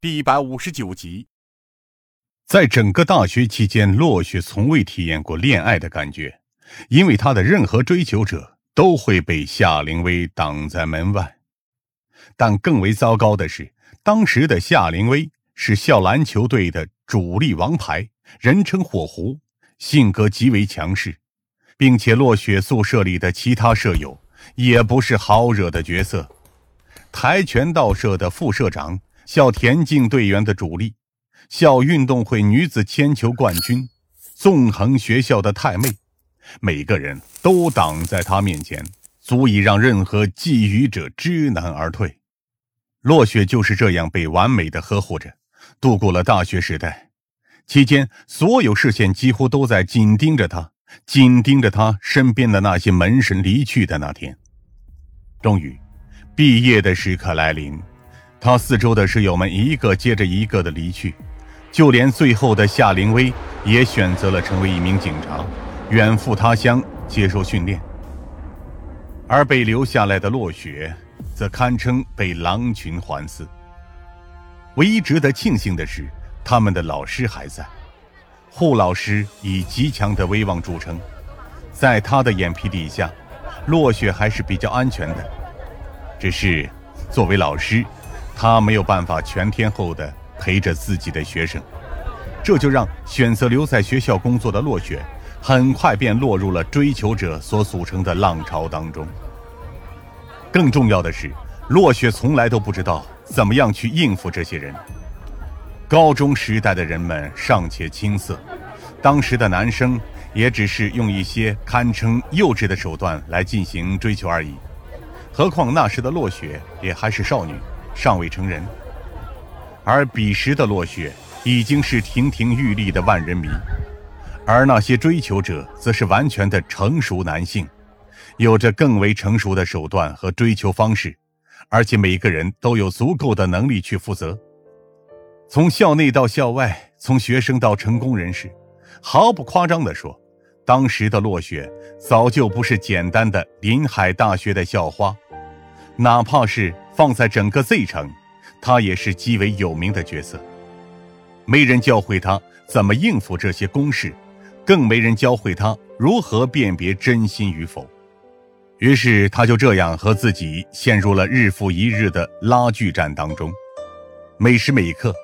第一百五十九集。在整个大学期间，落雪从未体验过恋爱的感觉，因为他的任何追求者都会被夏灵薇挡在门外。但更为糟糕的是，当时的夏灵薇是校篮球队的主力王牌，人称“火狐”，性格极为强势，并且落雪宿舍里的其他舍友也不是好惹的角色。跆拳道社的副社长，校田径队员的主力。校运动会女子铅球冠军，纵横学校的太妹，每个人都挡在她面前，足以让任何觊觎者知难而退。落雪就是这样被完美的呵护着，度过了大学时代。期间，所有视线几乎都在紧盯着他，紧盯着他身边的那些门神离去的那天。终于，毕业的时刻来临，他四周的室友们一个接着一个的离去。就连最后的夏灵薇也选择了成为一名警察，远赴他乡接受训练。而被留下来的落雪，则堪称被狼群环伺。唯一值得庆幸的是，他们的老师还在。护老师以极强的威望著称，在他的眼皮底下，落雪还是比较安全的。只是，作为老师，他没有办法全天候的。陪着自己的学生，这就让选择留在学校工作的落雪，很快便落入了追求者所组成的浪潮当中。更重要的是，落雪从来都不知道怎么样去应付这些人。高中时代的人们尚且青涩，当时的男生也只是用一些堪称幼稚的手段来进行追求而已，何况那时的落雪也还是少女，尚未成人。而彼时的落雪已经是亭亭玉立的万人迷，而那些追求者则是完全的成熟男性，有着更为成熟的手段和追求方式，而且每个人都有足够的能力去负责。从校内到校外，从学生到成功人士，毫不夸张地说，当时的落雪早就不是简单的临海大学的校花，哪怕是放在整个 Z 城。他也是极为有名的角色，没人教会他怎么应付这些公事，更没人教会他如何辨别真心与否。于是他就这样和自己陷入了日复一日的拉锯战当中，每时每刻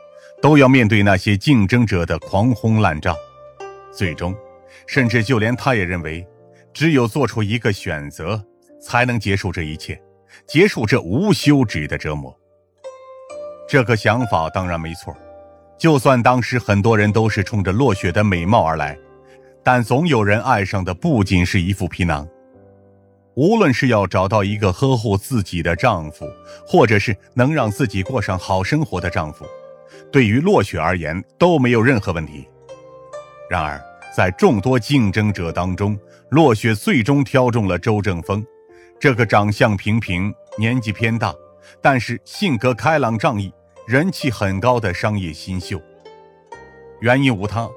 都要面对那些竞争者的狂轰滥炸。最终，甚至就连他也认为，只有做出一个选择，才能结束这一切，结束这无休止的折磨。这个想法当然没错，就算当时很多人都是冲着落雪的美貌而来，但总有人爱上的不仅是一副皮囊。无论是要找到一个呵护自己的丈夫，或者是能让自己过上好生活的丈夫，对于落雪而言都没有任何问题。然而，在众多竞争者当中，落雪最终挑中了周正峰，这个长相平平、年纪偏大。但是性格开朗仗义、人气很高的商业新秀，原因无他，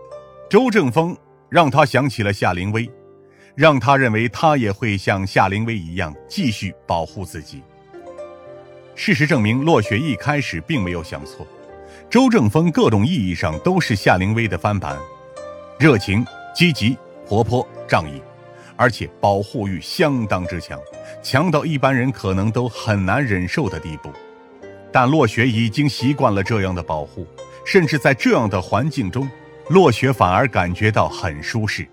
周正峰让他想起了夏灵薇，让他认为他也会像夏灵薇一样继续保护自己。事实证明，落雪一开始并没有想错，周正峰各种意义上都是夏灵薇的翻版，热情、积极、活泼、仗义。而且保护欲相当之强，强到一般人可能都很难忍受的地步。但落雪已经习惯了这样的保护，甚至在这样的环境中，落雪反而感觉到很舒适。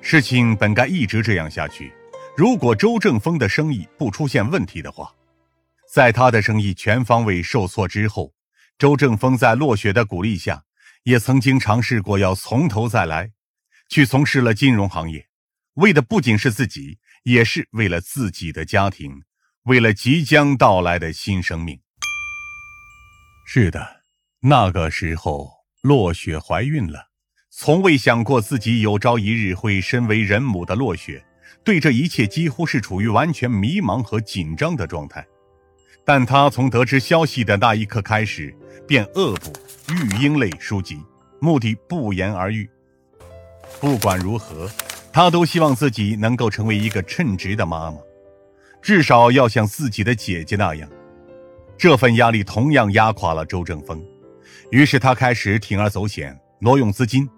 事情本该一直这样下去，如果周正峰的生意不出现问题的话，在他的生意全方位受挫之后，周正峰在落雪的鼓励下，也曾经尝试过要从头再来，去从事了金融行业。为的不仅是自己，也是为了自己的家庭，为了即将到来的新生命。是的，那个时候，落雪怀孕了。从未想过自己有朝一日会身为人母的落雪，对这一切几乎是处于完全迷茫和紧张的状态。但他从得知消息的那一刻开始，便恶补育婴类书籍，目的不言而喻。不管如何。他都希望自己能够成为一个称职的妈妈，至少要像自己的姐姐那样。这份压力同样压垮了周正峰，于是他开始铤而走险，挪用资金，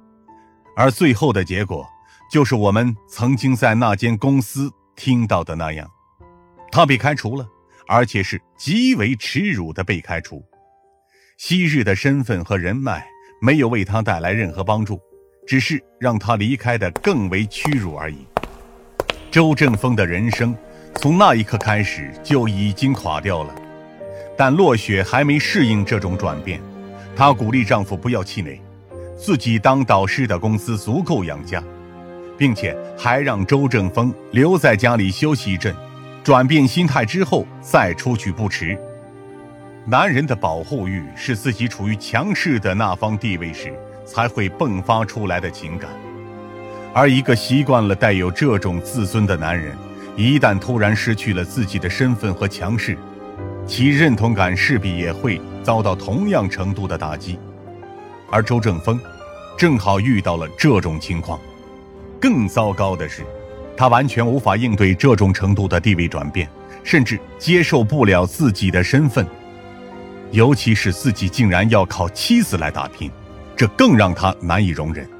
而最后的结果就是我们曾经在那间公司听到的那样，他被开除了，而且是极为耻辱的被开除。昔日的身份和人脉没有为他带来任何帮助，只是让他离开的更为屈辱而已。周正峰的人生从那一刻开始就已经垮掉了。但落雪还没适应这种转变，她鼓励丈夫不要气馁，自己当导师的工资足够养家，并且还让周正峰留在家里休息一阵，转变心态之后再出去不迟。男人的保护欲是自己处于强势的那方地位时才会迸发出来的情感，而一个习惯了带有这种自尊的男人，一旦突然失去了自己的身份和强势，其认同感势必也会遭到同样程度的打击，而周正峰正好遇到了这种情况。更糟糕的是，他完全无法应对这种程度的地位转变，甚至接受不了自己的身份，尤其是自己竟然要靠妻子来打拼，这更让他难以容忍。